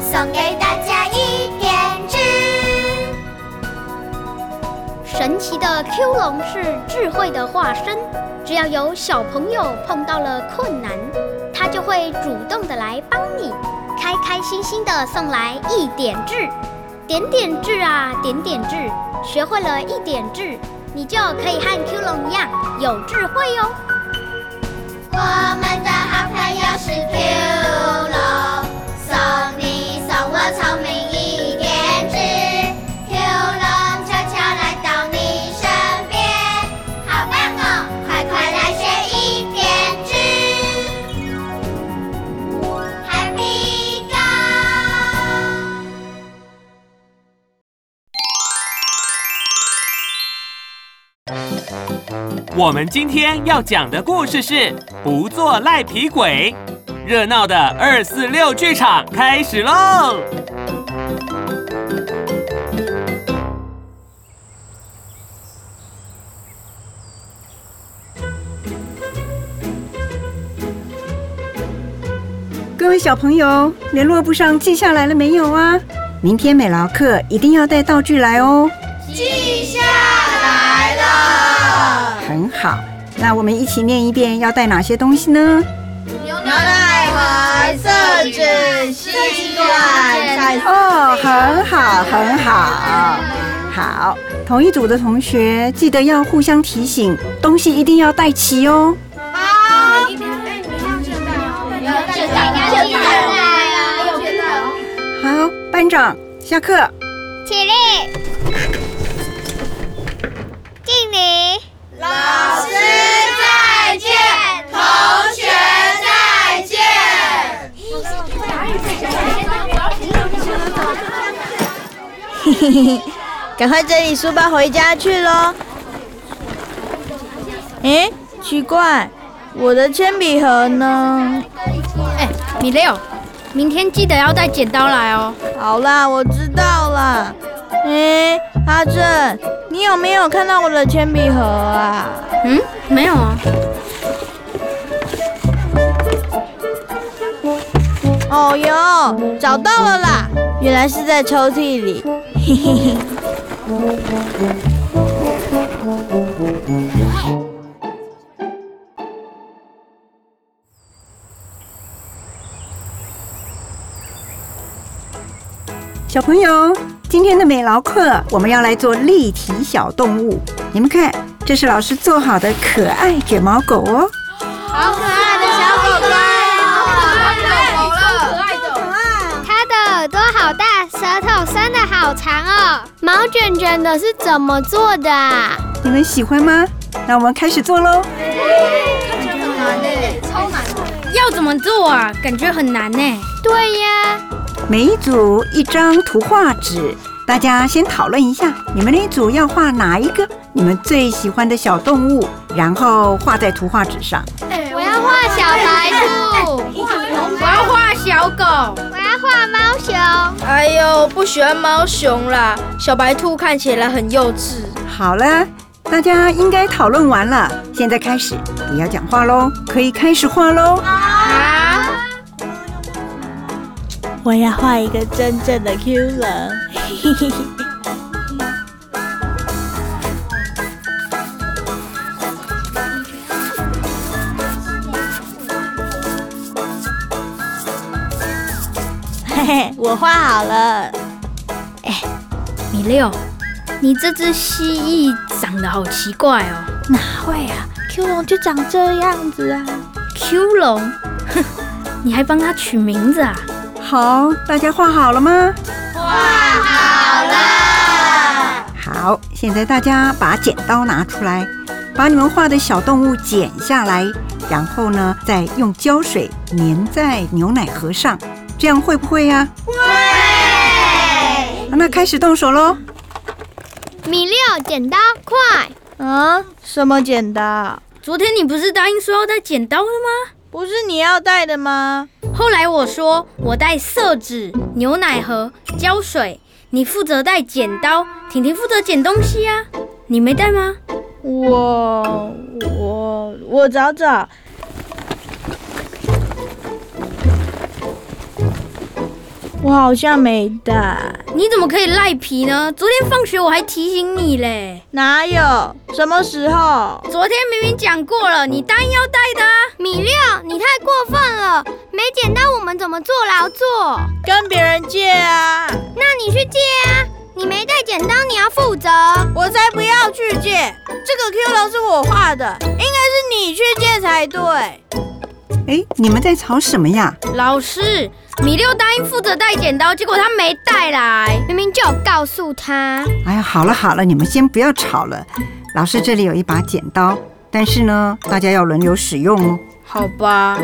送给大家一点智。神奇的 Q 龙是智慧的化身，只要有小朋友碰到了困难，它就会主动的来帮你，开开心心的送来一点智。点点智啊，点点智，学会了一点智，你就可以和 Q 龙一样有智慧哦。我们的好朋友是 Q 我们今天要讲的故事是《不做赖皮鬼》，热闹的二四六剧场开始喽！各位小朋友，联络簿上记下来了没有啊？明天美劳课一定要带道具来哦。记下来了。很好，那我们一起念一遍，要带哪些东西呢？牛奶盒色纸、吸管、彩哦，很好，很好，好。同一组的同学记得要互相提醒，东西一定要带齐哦。好。好，班长下课。起立，老师再见，同学再见。嘿嘿嘿，赶快整理书包回家去喽！诶，奇怪，我的铅笔盒呢？哎，米六，明天记得要带剪刀来哦。好啦，我知道啦。诶，阿正，你有没有看到我的铅笔盒啊？嗯，没有啊。哦哟，找到了啦！原来是在抽屉里。嘿嘿嘿。小朋友，今天的美劳课我们要来做立体小动物。你们看，这是老师做好的可爱卷毛狗哦。好可爱的小狗狗，好可爱的狗了。它的耳朵好大，舌头伸的好长哦。毛卷卷的是怎么做的啊？你们喜欢吗？那我们开始做喽。感觉很难呢，超难要怎么做啊？感觉很难呢。对呀，每一组一张图画纸，大家先讨论一下，你们那一组要画哪一个你们最喜欢的小动物，然后画在图画纸上。我要画小白兔，我要画小狗，我要画猫熊。哎呦，不喜欢猫熊啦，小白兔看起来很幼稚。好了，大家应该讨论完了，现在开始，不要讲话喽，可以开始画喽。我要画一个真正的 Q 人。嘿嘿嘿。嘿嘿，我画好了。米六，你这只蜥蜴长得好奇怪哦。哪会啊？Q 龙就长这样子啊。Q 龙，哼，你还帮它取名字啊？好，大家画好了吗？画好了。好，现在大家把剪刀拿出来，把你们画的小动物剪下来，然后呢，再用胶水粘在牛奶盒上，这样会不会呀、会。那开始动手喽。米六，剪刀，快！啊？什么剪刀？昨天你不是答应说要带剪刀的吗？不是你要带的吗？后来我说我带色纸、牛奶盒、胶水，你负责带剪刀，婷婷负责剪东西啊。你没带吗？我我我找找。我好像没带。你怎么可以赖皮呢？昨天放学我还提醒你嘞。哪有？什么时候？昨天明明讲过了，你答应要带的啊。米六，你太过分了！没捡到我们怎么坐牢作？跟别人借啊！那你去借啊！你没带剪刀，你要负责。我才不要去借！这个 Q 龙是我画的，应该是你去借才对。哎，你们在吵什么呀？老师，米六答应负责带剪刀，结果他没带来，明明就有告诉他。哎呀，好了好了，你们先不要吵了。老师这里有一把剪刀，但是呢，大家要轮流使用哦。好吧。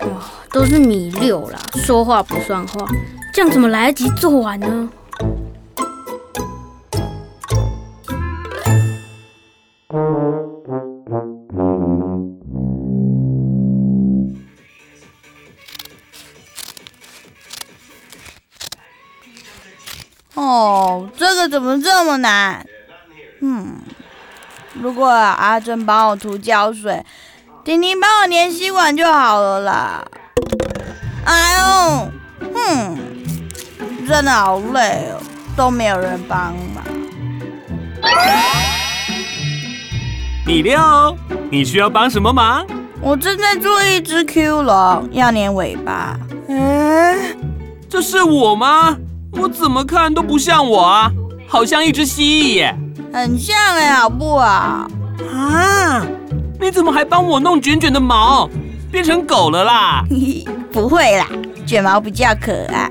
哇，都是米六啦，说话不算话，这样怎么来得及做完呢？哦，这个怎么这么难？嗯，如果阿珍帮我涂胶水，婷婷帮我粘吸管就好了啦。哎呦，哼，真的好累哦，都没有人帮忙。米六，你需要帮什么忙？我正在做一只 Q 龙，要粘尾巴。哎，这是我吗？我怎么看都不像我啊，好像一只蜥蜴耶！很像哎，好不好？啊，你怎么还帮我弄卷卷的毛，变成狗了啦？不会啦，卷毛比较可爱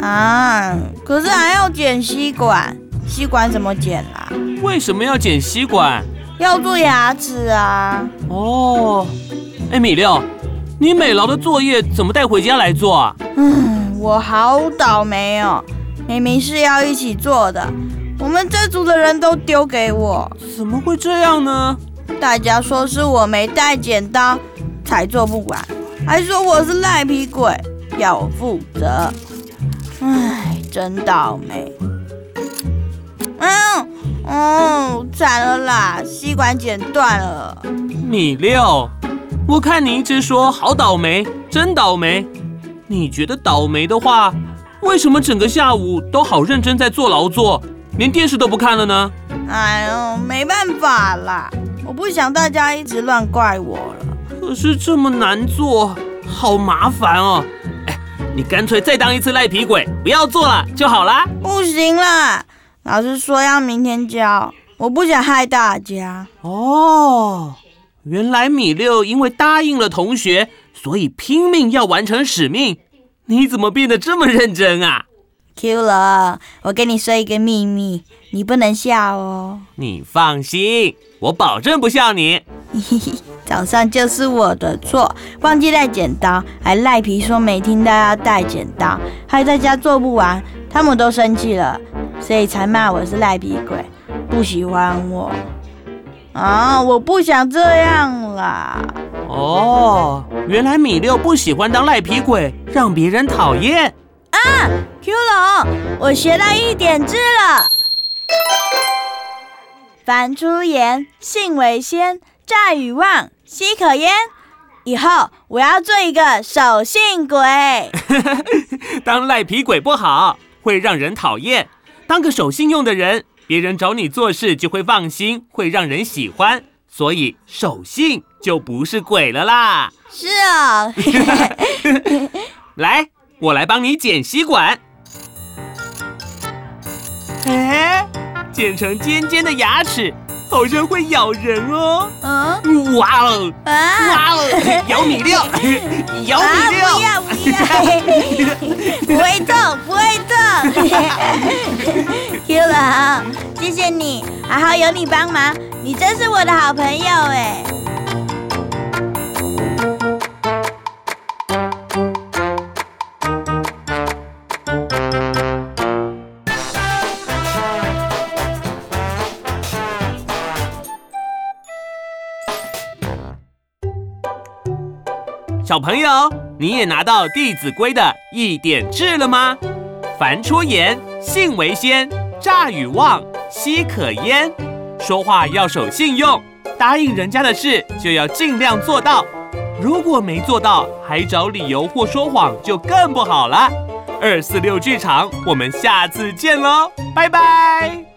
啊。可是还要剪吸管，吸管怎么剪啦？为什么要剪吸管？要做牙齿啊。哦，哎，米六，你美劳的作业怎么带回家来做啊？嗯。我好倒霉哦！明明是要一起做的，我们这组的人都丢给我，怎么会这样呢？大家说是我没带剪刀才做不完，还说我是赖皮鬼，要我负责。唉，真倒霉。嗯嗯，惨了啦，吸管剪断了。米六，我看你一直说好倒霉，真倒霉。你觉得倒霉的话，为什么整个下午都好认真在做劳作，连电视都不看了呢？哎呦，没办法啦，我不想大家一直乱怪我了。可是这么难做，好麻烦哦。哎，你干脆再当一次赖皮鬼，不要做了就好啦。不行啦，老师说要明天交，我不想害大家。哦，原来米六因为答应了同学。所以拼命要完成使命，你怎么变得这么认真啊？Q 了，我跟你说一个秘密，你不能笑哦。你放心，我保证不笑你。早上就是我的错，忘记带剪刀，还赖皮说没听到要带剪刀，还在家做不完，他们都生气了，所以才骂我是赖皮鬼，不喜欢我。啊，我不想这样啦。哦，原来米六不喜欢当赖皮鬼，让别人讨厌啊！Q 龙，我学到一点字了。凡出言，信为先，诈与妄，奚可焉？以后我要做一个守信鬼。当赖皮鬼不好，会让人讨厌。当个守信用的人，别人找你做事就会放心，会让人喜欢。所以守信就不是鬼了啦。是啊，来，我来帮你剪吸管。哎，剪成尖尖的牙齿，好像会咬人哦。嗯，哇哦，哇哦，咬米六，咬米六，不要不要，不会痛 不会痛。Q 了，谢谢你，还好有你帮忙。你真是我的好朋友哎！小朋友，你也拿到《弟子规》的一点志了吗？凡出言，信为先，诈与妄，奚可焉？说话要守信用，答应人家的事就要尽量做到。如果没做到，还找理由或说谎，就更不好了。二四六剧场，我们下次见喽，拜拜。